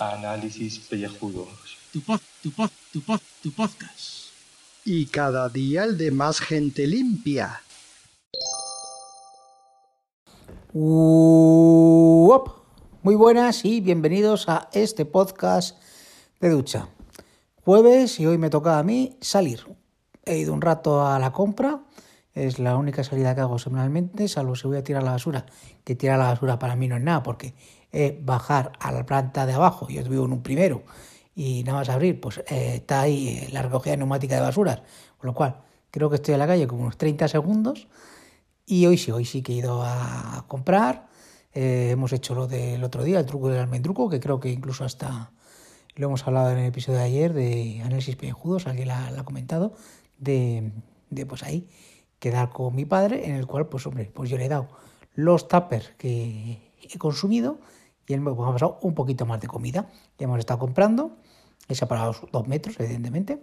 Análisis pellejudos. Tu pod, tu pod, tu pod, tu podcast. Y cada día el de más gente limpia. Uop. Muy buenas y bienvenidos a este podcast de ducha. Jueves y hoy me toca a mí salir. He ido un rato a la compra, es la única salida que hago semanalmente, salvo si voy a tirar la basura, que tirar la basura para mí no es nada, porque es bajar a la planta de abajo, yo vivo en un primero, y nada más abrir, pues eh, está ahí la recogida neumática de basuras, con lo cual creo que estoy en la calle como unos 30 segundos, y hoy sí, hoy sí que he ido a comprar, eh, hemos hecho lo del otro día, el truco del almendruco, que creo que incluso hasta lo hemos hablado en el episodio de ayer de análisis pellejudos, alguien la, la ha comentado, de, de pues ahí quedar con mi padre, en el cual, pues hombre, pues yo le he dado los tuppers que he consumido y él me pues, ha pasado un poquito más de comida. Ya hemos estado comprando, he separado dos metros, evidentemente.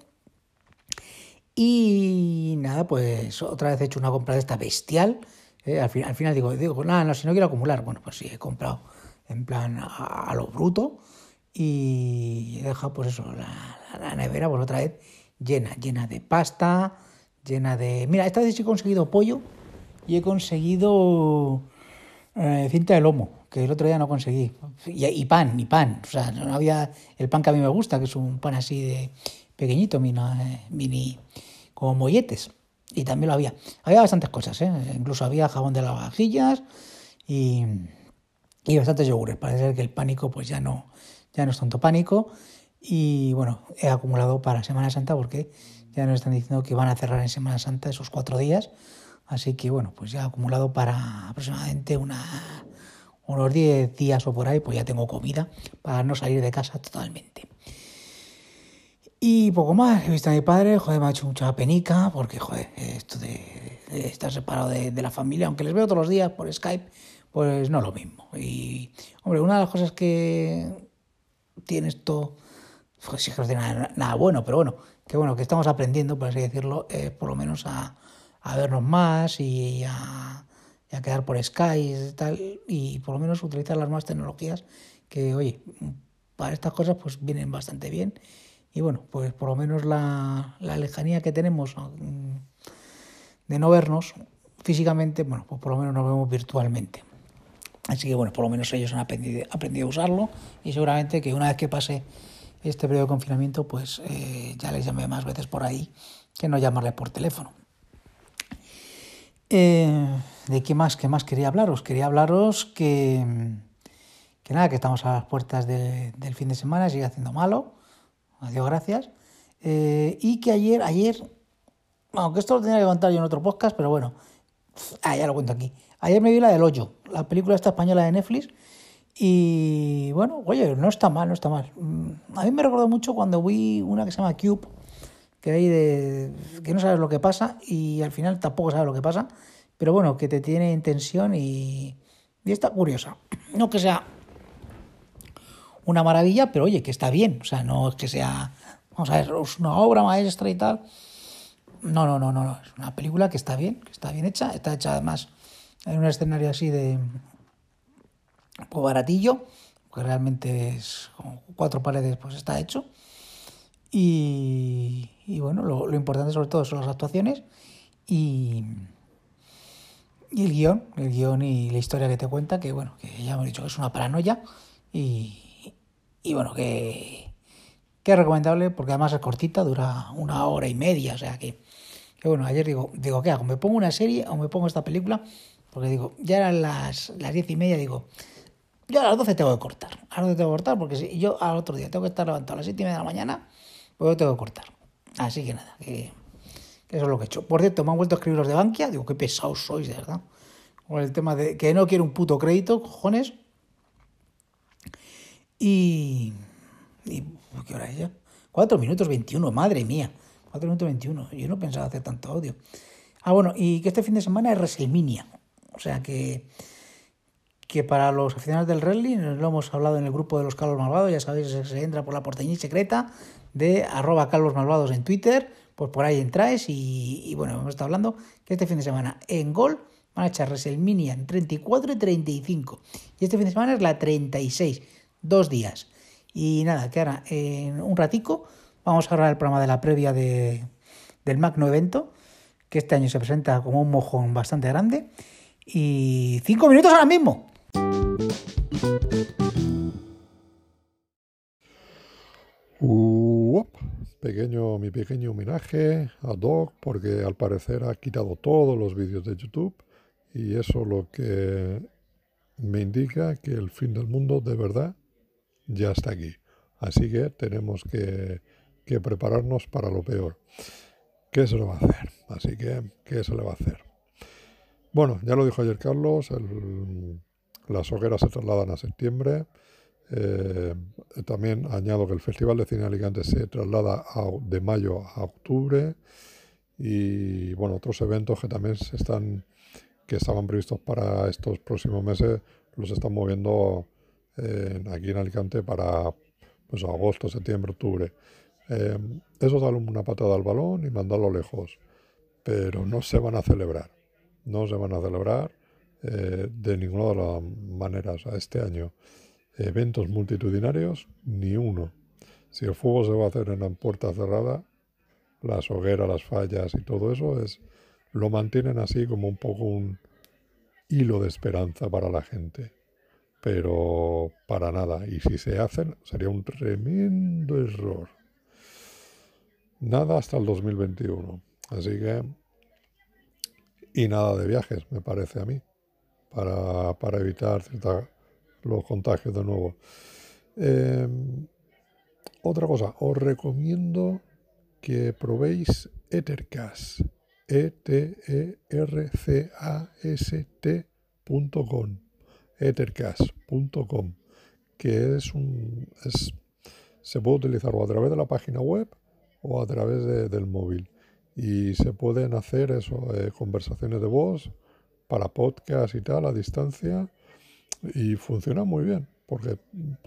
Y nada, pues otra vez he hecho una compra de esta bestial. ¿eh? Al, final, al final digo, digo, nada, no, si no quiero acumular, bueno, pues sí, he comprado en plan a, lo bruto y he dejado pues eso, la nevera pues otra vez llena, llena de pasta, llena de... Mira, esta vez he conseguido pollo y he conseguido eh, cinta de lomo, que el otro día no conseguí. Y, pan, y pan. O sea, no había el pan que a mí me gusta, que es un pan así de pequeñito, mini, mini como molletes. Y también lo había. Había bastantes cosas, ¿eh? Incluso había jabón de lavavajillas y, y bastantes yogures. Parece que el pánico pues ya no, ya no es tanto pánico. Y bueno, he acumulado para Semana Santa porque ya nos están diciendo que van a cerrar en Semana Santa esos cuatro días. Así que bueno, pues ya acumulado para aproximadamente una, unos 10 días o por ahí, pues ya tengo comida para no salir de casa totalmente. Y poco más, he visto a mi padre, joder, me ha hecho mucha penica, porque joder, esto de, estar separado de, la familia, aunque les veo todos los días por Skype, pues no lo mismo. Y hombre, una de las cosas que tiene esto, pues sí que no tiene nada bueno, pero bueno, que bueno, que estamos aprendiendo, por así decirlo, eh, por lo menos a, a, vernos más y a, y a, quedar por Skype y tal, y por lo menos utilizar las nuevas tecnologías que, oye, para estas cosas pues vienen bastante bien. Y bueno, pues por lo menos la, la lejanía que tenemos de no vernos físicamente, bueno, pues por lo menos nos vemos virtualmente. Así que bueno, por lo menos ellos han aprendido, aprendido a usarlo y seguramente que una vez que pase este periodo de confinamiento, pues eh, ya les llamé más veces por ahí que no llamarle por teléfono. Eh, ¿De qué más, qué más quería hablaros? Quería hablaros que, que nada, que estamos a las puertas de, del fin de semana, sigue haciendo malo, adiós, gracias. Eh, y que ayer, ayer, aunque esto lo tenía que contar yo en otro podcast, pero bueno, ah, ya lo cuento aquí. Ayer me vi la del hoyo, la película esta española de Netflix, y bueno, oye, no está mal, no está mal. A mí me recordó mucho cuando vi una que se llama Cube, que hay de que no sabes lo que pasa y al final tampoco sabes lo que pasa, pero bueno, que te tiene en tensión y, y está curiosa. No que sea una maravilla, pero oye, que está bien, o sea, no es que sea, vamos a ver, es una obra maestra y tal. No, no, no, no, no, es una película que está bien, que está bien hecha, está hecha además en un escenario así de poco baratillo, porque realmente es con cuatro paredes, pues está hecho. Y, y bueno, lo, lo, importante sobre todo son las actuaciones y, y el guion, el guion y la historia que te cuenta, que bueno, que ya hemos dicho que es una paranoia y, y bueno, que, que es recomendable porque además es cortita, dura una hora y media, o sea que, que bueno, ayer digo, digo, ¿qué hago? ¿Me pongo una serie o me pongo esta película? Porque digo, ya eran las, las diez y media, digo, yo a las 12 tengo que cortar. A las 12 tengo que cortar porque si yo al otro día tengo que estar levantado a las 7 y media de la mañana, pues yo tengo que cortar. Así que nada, que, eso es lo que he hecho. Por cierto, me han vuelto a escribir los de Bankia. Digo, qué pesados sois, de verdad. Con el tema de que no quiero un puto crédito, cojones. Y. y ¿Qué hora es ya? 4 minutos 21, madre mía. 4 minutos 21. Yo no pensaba hacer tanto audio. Ah, bueno, y que este fin de semana es WrestleMania. O sea que que para los aficionados del wrestling, lo hemos hablado en el grupo de los Calvos Malvados, ya sabéis, se entra por la porteñita secreta de arroba Calvos Malvados en Twitter, pues por ahí entráis y, y bueno, hemos estado hablando que este fin de semana en Gol van a echar WrestleMania en 34 y 35. Y este fin de semana es la 36, dos días. Y nada, que ahora en un ratico vamos a grabar el programa de la previa de, del Magno Evento, que este año se presenta como un mojón bastante grande. Y cinco minutos ahora mismo. Pequeño, mi pequeño homenaje a Doc porque al parecer ha quitado todos los vídeos de YouTube y eso lo que me indica que el fin del mundo de verdad ya está aquí. Así que tenemos que, que prepararnos para lo peor. ¿Qué se le va a hacer? Así que, ¿qué se le va a hacer? Bueno, ya lo dijo ayer Carlos, el- las hogueras se trasladan a septiembre. Eh, también añado que el Festival de Cine Alicante se traslada a- de mayo a octubre. Y bueno, otros eventos que también se están, que estaban previstos para estos próximos meses, los están moviendo eh, aquí en Alicante para pues, agosto, septiembre, octubre. Eh, eso es darle una patada al balón y mandarlo lejos, pero no se van a celebrar, no se van a celebrar eh, de ninguna de las maneras a este año. Eventos multitudinarios, ni uno. Si el fuego se va a hacer en la puerta cerrada, las hogueras, las fallas y todo eso es lo mantienen así como un poco un hilo de esperanza para la gente. Pero para nada. Y si se hacen, sería un tremendo error. Nada hasta el 2021. Así que... Y nada de viajes, me parece a mí, para, para evitar los contagios de nuevo. Eh, otra cosa, os recomiendo que probéis Ethercast. E E-T-E-R-C-A-S-T.com. Ethercast.com. Que es un. Es, se puede utilizar o a través de la página web o a través de- del móvil. Y se pueden hacer eso, eh, conversaciones de voz para podcast y tal a distancia. Y funciona muy bien, porque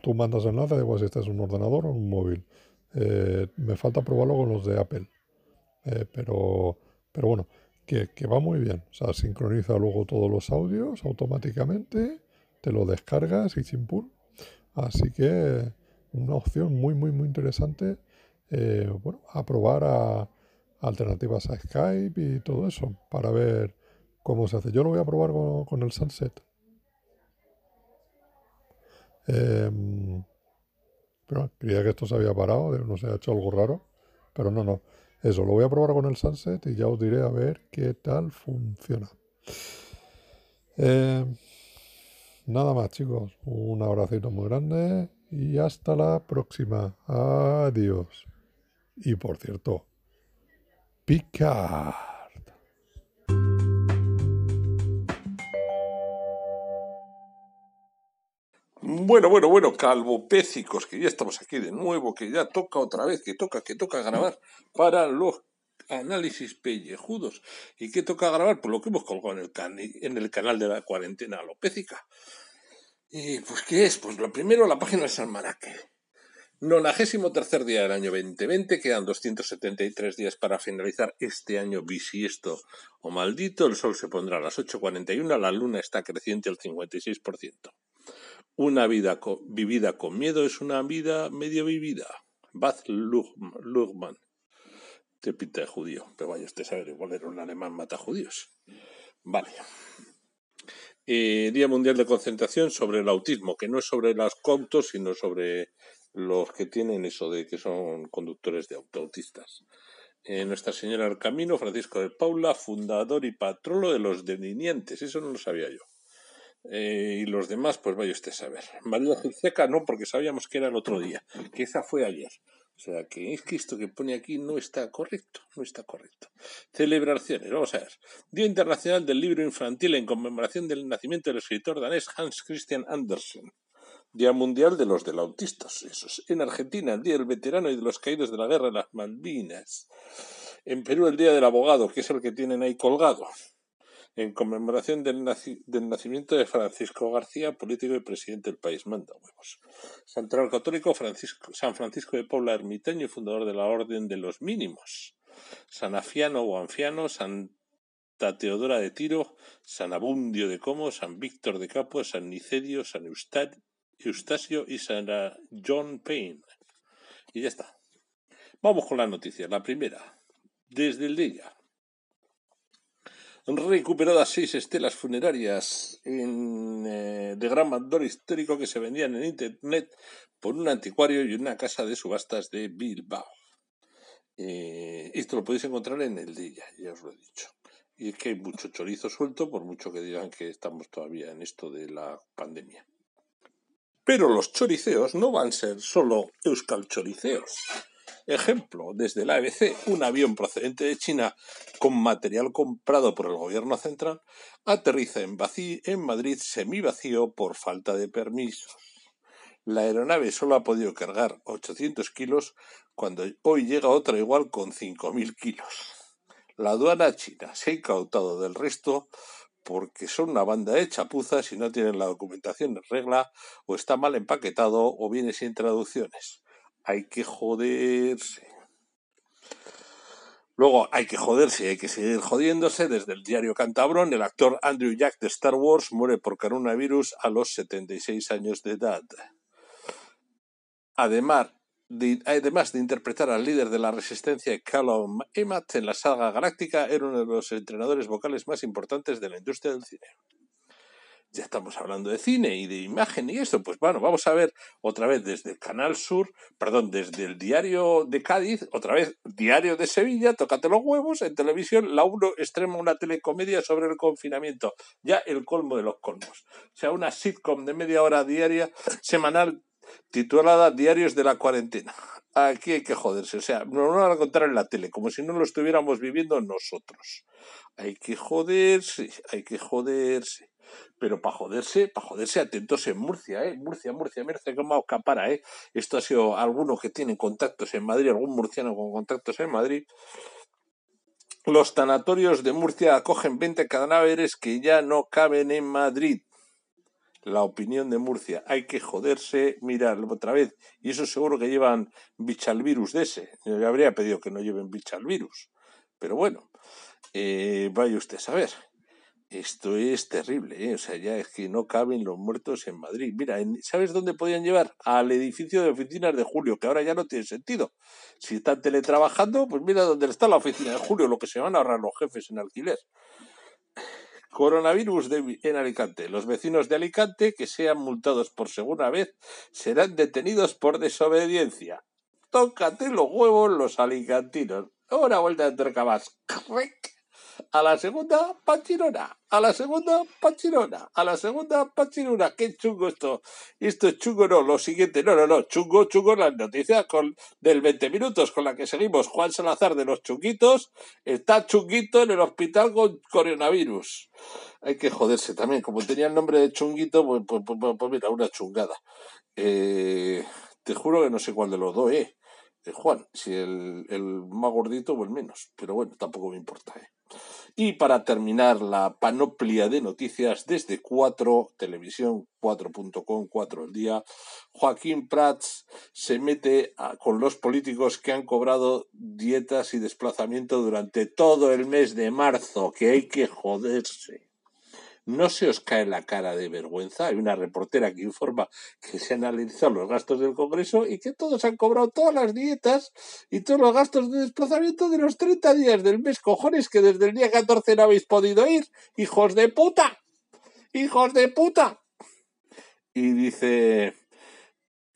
tú mandas enlace, igual si estás en un ordenador o en un móvil. Eh, me falta probarlo con los de Apple. Eh, pero, pero bueno, que, que va muy bien. O sea, sincroniza luego todos los audios automáticamente, te lo descargas y chimpún. Así que una opción muy, muy, muy interesante. eh, bueno, a probar a alternativas a Skype y todo eso para ver cómo se hace. Yo lo voy a probar con, el Sunset. Em, pero creía que esto se había parado, no se ha hecho algo raro, pero no, no. Eso, lo voy a probar con el Sunset y ya os diré a ver qué tal funciona. Em, nada más, chicos. Un abracito muy grande y hasta la próxima. Adiós. Y por cierto, Picard. Bueno, bueno, bueno, calvopécicos, que ya estamos aquí de nuevo, que ya toca otra vez, que toca, que toca grabar para los análisis pellejudos. ¿Y qué toca grabar? Pues lo que hemos colgado en el, cani- en el canal de la cuarentena alopécica. Y pues, ¿qué es? Pues lo primero, la página del almanaque. Nonagésimo tercer día del año 2020, quedan 273 días para finalizar este año bisiesto o maldito. El sol se pondrá a las 8.41, la luna está creciente al 56%. Una vida vivida con miedo es una vida medio vivida. Baz Luhrmann. Te pinta de judío, pero vaya usted a saber, igual era un alemán mata judíos. Vale. Eh, Día Mundial de Concentración sobre el autismo, que no es sobre los cautos, sino sobre los que tienen eso de que son conductores de auto autistas. Eh, Nuestra Señora del Camino, Francisco de Paula, fundador y patrolo de los delineantes, eso no lo sabía yo. Eh, y los demás, pues vaya usted a saber. María Gilseca no, porque sabíamos que era el otro día, que esa fue ayer. O sea, que es que esto que pone aquí no está correcto, no está correcto. Celebraciones, vamos a ver. Día Internacional del Libro Infantil en conmemoración del nacimiento del escritor danés Hans Christian Andersen. Día Mundial de los del Autistas, eso es. En Argentina, el Día del Veterano y de los Caídos de la Guerra de las Malvinas. En Perú, el Día del Abogado, que es el que tienen ahí colgado en conmemoración del, naci- del nacimiento de Francisco García, político y presidente del país. Manda huevos. Santoral Católico, Francisco, San Francisco de Paula Ermitaño y fundador de la Orden de los Mínimos. San Afiano o Anfiano, Santa Teodora de Tiro, San Abundio de Como, San Víctor de Capua, San Nicedio, San Eustacio y San John Payne. Y ya está. Vamos con las noticias. La primera, desde el día. Recuperadas seis estelas funerarias eh, de gran valor histórico que se vendían en internet por un anticuario y una casa de subastas de Bilbao. Eh, esto lo podéis encontrar en el día, ya os lo he dicho. Y es que hay mucho chorizo suelto, por mucho que digan que estamos todavía en esto de la pandemia. Pero los choriceos no van a ser solo euskal choriceos. Ejemplo, desde la ABC, un avión procedente de China con material comprado por el gobierno central aterriza en, en Madrid semivacío por falta de permisos. La aeronave solo ha podido cargar 800 kilos cuando hoy llega otra igual con 5.000 kilos. La aduana china se ha incautado del resto porque son una banda de chapuzas y no tienen la documentación en regla o está mal empaquetado o viene sin traducciones. Hay que joderse. Luego hay que joderse hay que seguir jodiéndose. Desde el diario Cantabrón, el actor Andrew Jack de Star Wars muere por coronavirus a los 76 años de edad. Además de, además de interpretar al líder de la resistencia Callum Emmett en la saga galáctica, era uno de los entrenadores vocales más importantes de la industria del cine. Ya estamos hablando de cine y de imagen y esto, pues bueno, vamos a ver otra vez desde el Canal Sur, perdón, desde el Diario de Cádiz, otra vez Diario de Sevilla, tócate los huevos, en televisión la 1 extrema una telecomedia sobre el confinamiento, ya el colmo de los colmos. O sea, una sitcom de media hora diaria, semanal, titulada Diarios de la cuarentena. Aquí hay que joderse, o sea, nos van a contar en la tele, como si no lo estuviéramos viviendo nosotros. Hay que joderse, hay que joderse. Pero para joderse, para joderse, atentos en Murcia, ¿eh? Murcia, Murcia, Murcia, como capara, ¿eh? Esto ha sido alguno que tiene contactos en Madrid, algún murciano con contactos en Madrid. Los tanatorios de Murcia acogen 20 cadáveres que ya no caben en Madrid la opinión de Murcia. Hay que joderse, mirar otra vez. Y eso seguro que llevan bichalvirus de ese. Yo le habría pedido que no lleven bichalvirus. Pero bueno, eh, vaya usted a saber. Esto es terrible, ¿eh? o sea, ya es que no caben los muertos en Madrid. Mira, ¿sabes dónde podían llevar? Al edificio de oficinas de Julio, que ahora ya no tiene sentido. Si están teletrabajando, pues mira dónde está la oficina de Julio, lo que se van a ahorrar los jefes en alquiler. Coronavirus en Alicante. Los vecinos de Alicante que sean multados por segunda vez serán detenidos por desobediencia. Tócate los huevos los alicantinos. Ahora vuelta a más a la segunda pachirona, a la segunda pachirona, a la segunda pachirona. Qué chungo esto. Esto es chungo, no, lo siguiente, no, no, no, chungo, chungo las noticias con, del 20 minutos con la que seguimos. Juan Salazar de los chunguitos está chunguito en el hospital con coronavirus. Hay que joderse también, como tenía el nombre de chunguito, pues, pues, pues, pues mira, una chungada. Eh, te juro que no sé cuál de los dos, eh. Eh Juan, si el, el más gordito o el menos, pero bueno, tampoco me importa, eh. Y para terminar la panoplia de noticias desde 4, televisión 4.com, 4 el día, Joaquín Prats se mete con los políticos que han cobrado dietas y desplazamiento durante todo el mes de marzo, que hay que joderse no se os cae la cara de vergüenza. Hay una reportera que informa que se han analizado los gastos del Congreso y que todos han cobrado todas las dietas y todos los gastos de desplazamiento de los 30 días del mes, cojones, que desde el día 14 no habéis podido ir. ¡Hijos de puta! ¡Hijos de puta! Y dice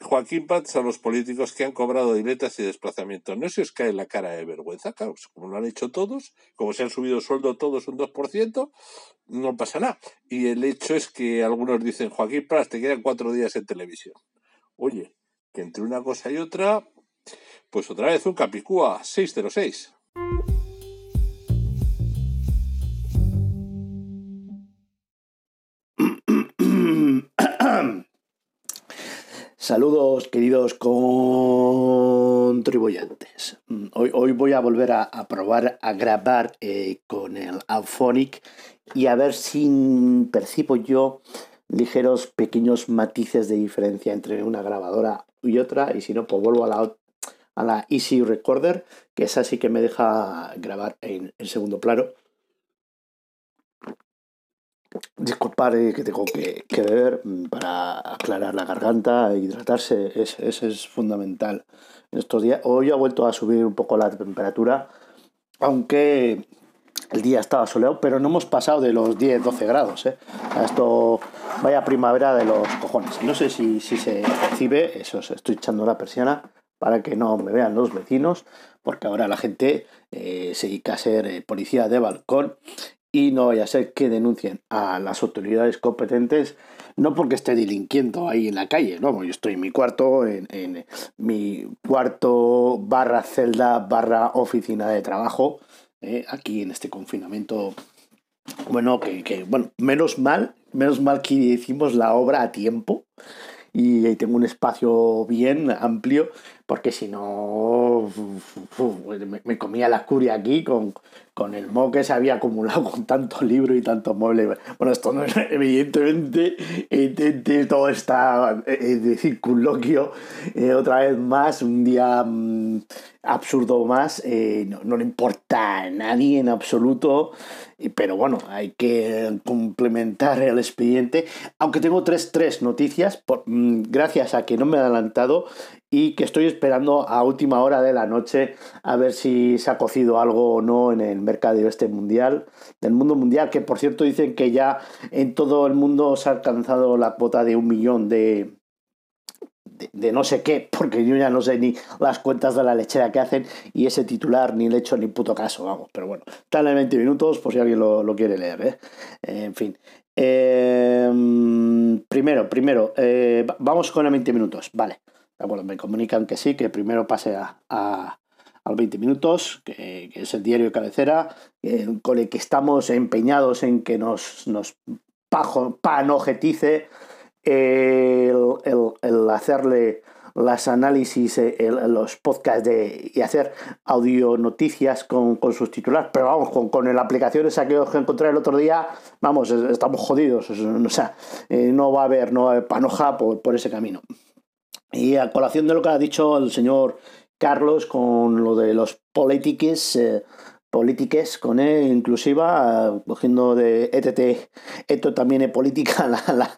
Joaquín Paz a los políticos que han cobrado diletas y desplazamientos. ¿No se os cae la cara de vergüenza? Pues, como lo han hecho todos, como se han subido sueldo todos un 2%, no pasa nada. Y el hecho es que algunos dicen, Joaquín Paz, te quedan cuatro días en televisión. Oye, que entre una cosa y otra, pues otra vez un Capicúa 606. Saludos queridos contribuyentes. Mm, hoy, hoy voy a volver a, probar a grabar eh, con el Auphonic y a ver si percibo yo ligeros pequeños matices de diferencia entre una grabadora y otra y si no pues vuelvo a la, a la Easy Recorder, que esa sí que me deja grabar en, en segundo plano. Disculpar eh, que tengo que, que, beber mm, para aclarar la garganta, hidratarse, ese es, es, fundamental. En estos días, hoy ha vuelto a subir un poco la temperatura, aunque el día estaba soleado, pero no hemos pasado de los 10-12 grados. ¿eh? Esto vaya primavera de los cojones. No sé si, si se percibe, eso estoy echando la persiana para que no me vean los vecinos, porque ahora la gente eh, se dedica a ser eh, policía de balcón y no vaya a ser que denuncien a las autoridades competentes, no porque esté delinquiendo ahí en la calle, no, yo estoy en mi cuarto, en, en mi cuarto barra celda barra oficina de trabajo, eh, aquí en este confinamiento, bueno, que, que, bueno, menos mal, menos mal que hicimos la obra a tiempo y ahí tengo un espacio bien amplio porque si no me, comía la curia aquí con, con el moho que se había acumulado con tanto libro y tanto mueble. Bueno, esto no es evidentemente, todo está de circunloquio. Eh, otra vez más, un día mmm, absurdo más, eh, no, no, le importa a nadie en absoluto, pero bueno, hay que complementar el expediente, aunque tengo tres, tres noticias, por, mmm, gracias a que no me he adelantado y que estoy esperando a última hora de la noche a ver si se ha cocido algo o no en el mercado este mundial, del mundo mundial, que por cierto dicen que ya en todo el mundo se ha alcanzado la cuota de un millón de, de, no sé qué, porque yo ya no sé ni las cuentas de la lechera que hacen y ese titular ni le he hecho ni puto caso, vamos, pero bueno, están en 20 minutos por si alguien lo, lo quiere leer, ¿eh? en fin. Eh, primero, primero, eh, vamos con el 20 minutos, vale. Bueno, me comunican que sí, que primero pase a, a, a 20 minutos, que, es el diario de cabecera, eh, con el que estamos empeñados en que nos, nos pajo, panojetice el, el, el, hacerle las análisis, el, los podcasts de, y hacer audio noticias con, con sus titulares, pero vamos, con, con la aplicación esa que os encontré el otro día, vamos, estamos jodidos, o sea, eh, no va a haber, no va a haber panoja por, por ese camino. Y a colación de lo que ha dicho el señor Carlos con lo de los polítiques, eh, con E inclusiva, eh, cogiendo de ETT, esto también es política,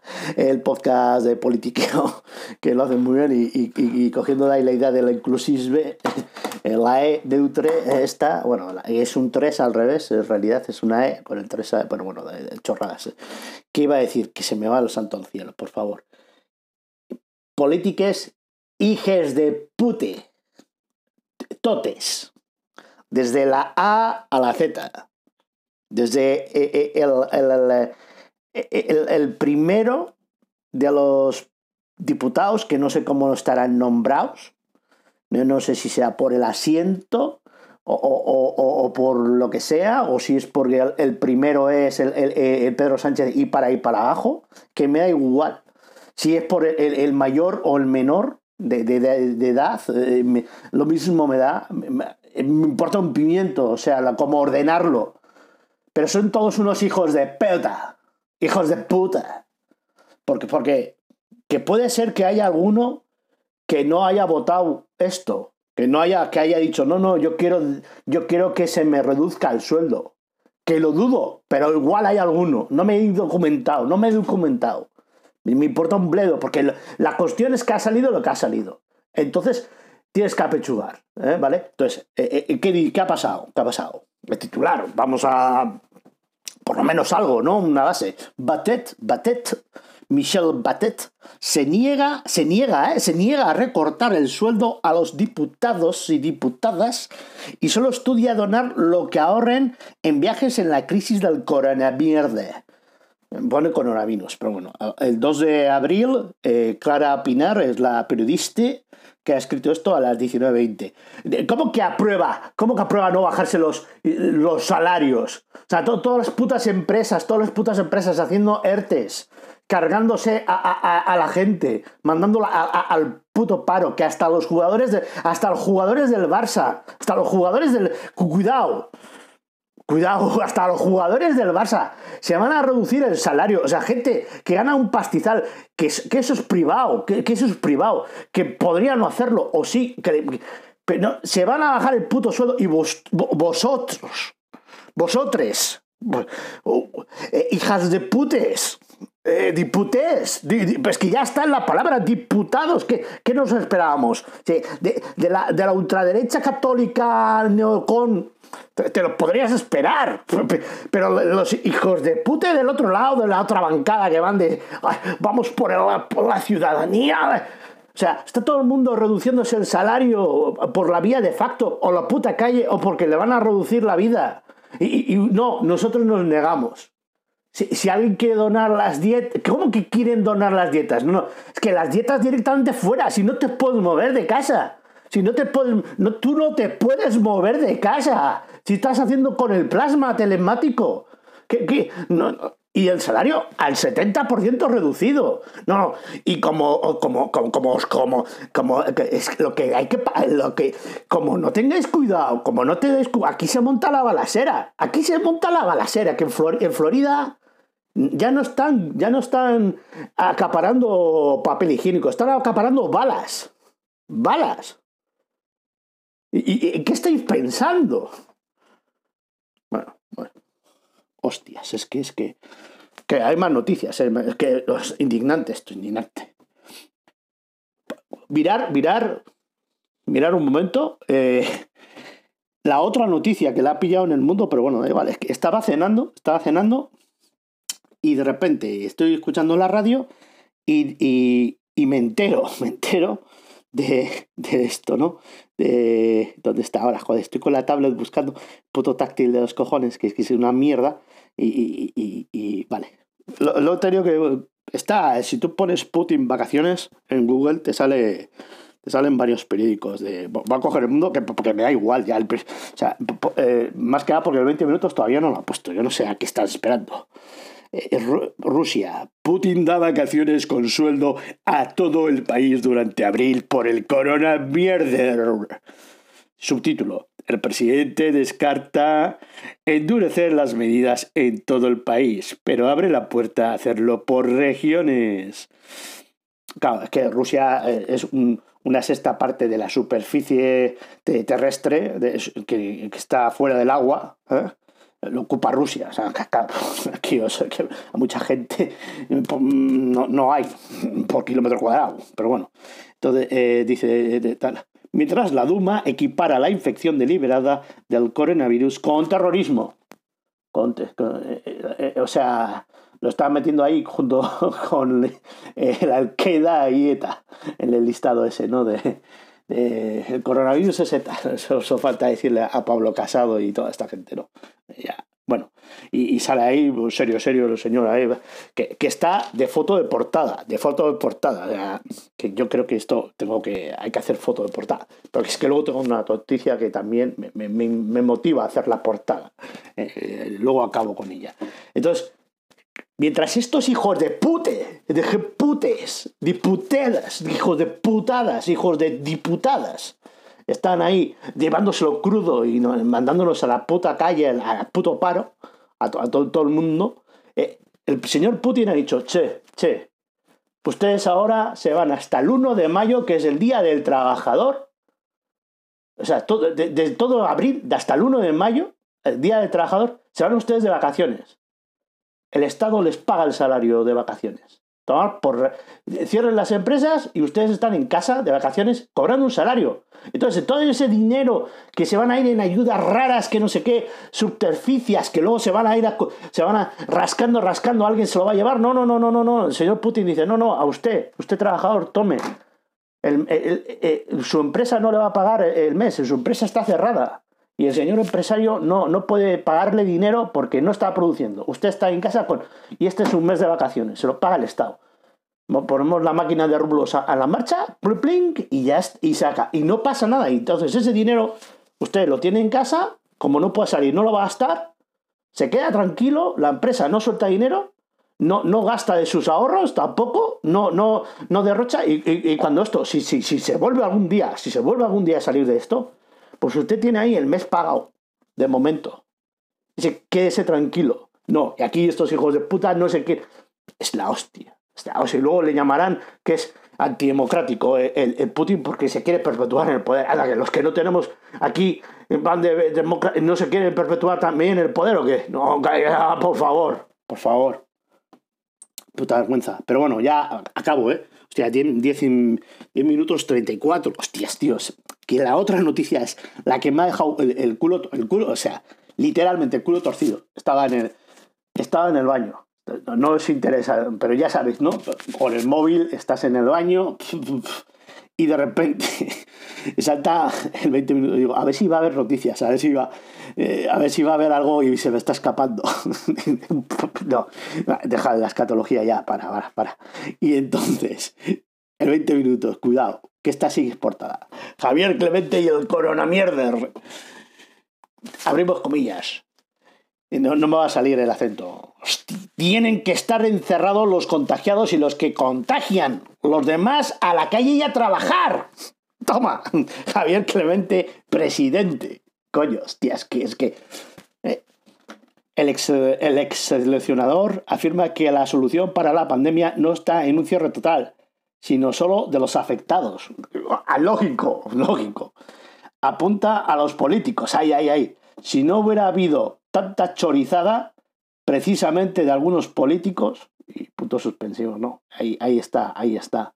el podcast de politiqueo, que lo hacen muy bien, y, cogiendo de ahí la idea de la inclusisme, la E de U3, esta, bueno, es un 3 al revés, en realidad es una E con el 3, pero bueno, de, de chorradas. ¿Qué iba a decir? Que se me va el santo al cielo, por favor polítiques hijes de pute. Totes. Desde la A a la Z. Desde el, el, el, el, primero de los diputados, que no sé cómo estarán nombrados, no sé si sea por el asiento o, o, o, o por lo que sea, o si es porque el, primero es el, Pedro Sánchez y para ir para abajo, que me da igual si es por el, el mayor o el menor de, de, de edad, eh, lo mismo me da. Me, importa un pimiento, o sea, la, cómo ordenarlo. Pero son todos unos hijos de puta. Hijos de puta. Porque, porque que puede ser que haya alguno que no haya votado esto. Que no haya, que haya dicho, no, no, yo quiero, yo quiero que se me reduzca el sueldo. Que lo dudo, pero igual hay alguno. No me he documentado, no me he documentado. Me importa un bledo, porque la cuestión es que ha salido lo que ha salido. Entonces, tienes que apechugar, ¿eh? ¿vale? Entonces, eh, eh, ¿qué, ¿qué, ha pasado? ¿Qué ha pasado? El titular, vamos a... Por lo menos algo, ¿no? Una base. Batet, Batet, Michel Batet, se niega, se niega, ¿eh? se niega a recortar el sueldo a los diputados y diputadas y solo estudia donar lo que ahorren en viajes en la crisis del coronavirus pone coronavirus, pero bueno, el 2 de abril, eh, Clara Pinar es la periodista que ha escrito esto a las 19.20. ¿Cómo que aprueba? ¿Cómo que aprueba no bajarse los, los salarios? O sea, to, todas las putas empresas, todas las putas empresas haciendo ERTES, cargándose a, a, a la gente, mandándola al puto paro, que hasta los jugadores de, hasta los jugadores del Barça, hasta los jugadores del... Cuidado, Cuidado, hasta los jugadores del Barça se van a reducir el salario. O sea, gente que gana un pastizal, que, que eso es privado, que, eso es privado, que podría no hacerlo, o sí, que, Pero no, se van a bajar el puto sueldo y vos, vo- vosotros, vosotres, vo- oh, eh, hijas de putes, eh, diputés, di- di- pues que ya está en la palabra diputados, ¿qué, qué nos esperábamos? De, de la, de la ultraderecha católica neocon, te, te lo podrías esperar, pe- pero los hijos de pute del otro lado, de la otra bancada que van de, "Ay, vamos por la, por la ciudadanía, o sea, está todo el mundo reduciéndose el salario por la vía de facto, o la puta calle, o porque le van a reducir la vida. Y- y no, nosotros nos negamos. Si, si alguien quiere donar las dietas, ¿cómo que quieren donar las dietas? No, no, es que las dietas directamente fuera, si no te puedes mover de casa. Si no te puedes, no, tú no te puedes mover de casa. Si estás haciendo con el plasma telemático. ¿Qué, qué? No, no. Y el salario al 70% reducido. No, no. Y como, como, como, como, como, como es lo que hay que, lo que, como no tengáis cuidado, como no te aquí se monta la balacera. Aquí se monta la balacera, que en, Flor- en Florida ya no están, ya no están acaparando papel higiénico, están acaparando balas. Balas. ¿Y, qué estáis pensando? Bueno, bueno. Hostias, es que es que. Que hay más noticias, eh, es que es indignante esto, indignante. Mirar, mirar, mirar un momento. eh, la otra noticia que la ha pillado en el mundo, pero bueno, da igual, es que estaba cenando, estaba cenando y de repente estoy escuchando la radio y, y- y me entero, me entero de, de esto, ¿no? De dónde está ahora, joder, estoy con la tablet buscando puto táctil de los cojones, que es que es una mierda y, y- y- vale. Lo, lo tenido que está, si tú pones Putin vacaciones en Google te sale te salen varios periódicos de va a coger el mundo que porque me da igual ya el o sea, eh, más que nada porque el 20 minutos todavía no lo ha puesto, yo no sé a qué estás esperando. Eh, Ru- Rusia. Putin da vacaciones con sueldo a todo el país durante abril por el coronavirus. Subtítulo. El presidente descarta endurecer las medidas en todo el país, pero abre la puerta a hacerlo por regiones. Claro, es que Rusia eh, es un- una sexta parte de la superficie te- terrestre que está fuera del agua. ¿eh? Lo ocupa Rusia. O sea, aquí que a mucha gente pues, no, no hay por kilómetro cuadrado. Pero bueno, entonces eh, dice tal. Mientras la Duma equipara la infección deliberada del coronavirus con terrorismo. Con eh, eh, eh, o sea, lo están metiendo ahí junto con eh, la Al-Qaeda y ETA en el listado ese, ¿no? De- el coronavirus es ETA. Eso, eso falta decirle a Pablo Casado y toda esta gente, ¿no? Ya, bueno, y, y sale ahí, pues, serio, serio, el señor ahí, que, que está de foto de portada, de foto de portada. que yo creo que esto tengo que, hay que hacer foto de portada. Porque es que luego tengo una noticia que también me- me- me motiva a hacer la portada. Eh, eh, luego acabo con ella. Entonces, mientras estos hijos de pute, de putes, diputadas, hijos de putadas, hijos de diputadas, están ahí llevándoselo crudo y no- mandándonos a la puta calle, al puto paro, a, to- a todo, el mundo, eh, el señor Putin ha dicho, che, che, ustedes ahora se van hasta el 1 de mayo, que es el Día del Trabajador, o sea, todo, de todo abril hasta el 1 de mayo, el Día del Trabajador, se van ustedes de vacaciones. El Estado les paga el salario de vacaciones. Tomar por... Cierren las empresas y ustedes están en casa de vacaciones cobrando un salario. Entonces, todo ese dinero que se van a ir en ayudas raras, que no sé qué, subterficias, que luego se van a ir a, se van a rascando, rascando, alguien se lo va a llevar. No, no, no, no, no, no. El señor Putin dice, no, no, a usted, usted trabajador, tome. Su empresa no le va a pagar el mes, su empresa está cerrada. Y el señor empresario no, no puede pagarle dinero porque no está produciendo. Usted está en casa con... Y este es un mes de vacaciones, se lo paga el Estado. Mo- Ponemos la máquina de rublos a, la marcha, plink, y ya y saca. Y no pasa nada. Y entonces ese dinero usted lo tiene en casa, como no puede salir, no lo va a gastar, se queda tranquilo, la empresa no suelta dinero, no, no gasta de sus ahorros tampoco, no, no, no derrocha. Y, y- y cuando esto, si, si, si se vuelve algún día, si se vuelve algún día a salir de esto, pues usted tiene ahí el mes pagado, de momento. Dice, quédese tranquilo. No, y aquí estos hijos de puta no sé qué. Es la hostia. Es. Y luego le llamarán que es antidemocrático eh, el, el Putin porque se quiere perpetuar en el poder. Ala, que los que no tenemos aquí plan de democra- no se quieren perpetuar también en el poder o qué? No, por favor, por favor. Puta vergüenza. Pero bueno, ya acabo, ¿eh? Hostia, 10, 10 y- 10 minutos 34. Hostias, tíos. Que la otra noticia es la que me ha dejado el, el culo, el culo, o sea, literalmente el culo torcido. Estaba en el, estaba en el baño. No os interesa, pero ya sabéis, ¿no? Con el móvil estás en el baño y de repente salta el 20 minutos. Digo, a ver si va a haber noticias, a ver si va, eh, a ver si va a haber algo y se me está escapando. no, deja la escatología ya, para, para, para. Y entonces, el 20 minutos, cuidado, que esta sigue exportada. Javier Clemente y el coronamierder. Abrimos comillas. No, no me va a salir el acento. Tienen que estar encerrados los contagiados y los que contagian. Los demás a la calle y a trabajar. Toma, Javier Clemente, presidente. Coño, hostia, es que es que. eh, El ex, el ex seleccionador afirma que la solución para la pandemia no está en un cierre total, sino solo de los afectados. Ah, Lógico, lógico. Apunta a los políticos. Ay, ay, ay. Si no hubiera habido tanta chorizada, precisamente de algunos políticos, y puntos suspensivos, ¿no? Ahí, ahí está, ahí está.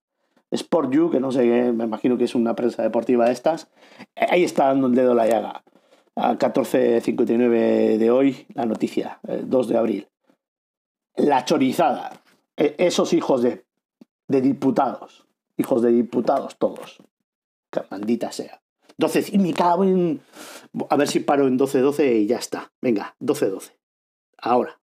Sport You, que no sé, me imagino que es una prensa deportiva de estas, ahí está dando el dedo la llaga. A 14.59 de hoy, la noticia, el 2 de abril. La chorizada. E- Esos hijos de, de diputados. Hijos de diputados todos. Que maldita sea. 12, y me cago en... A ver si paro en 12-12 y ya está. Venga, 12-12. Ahora.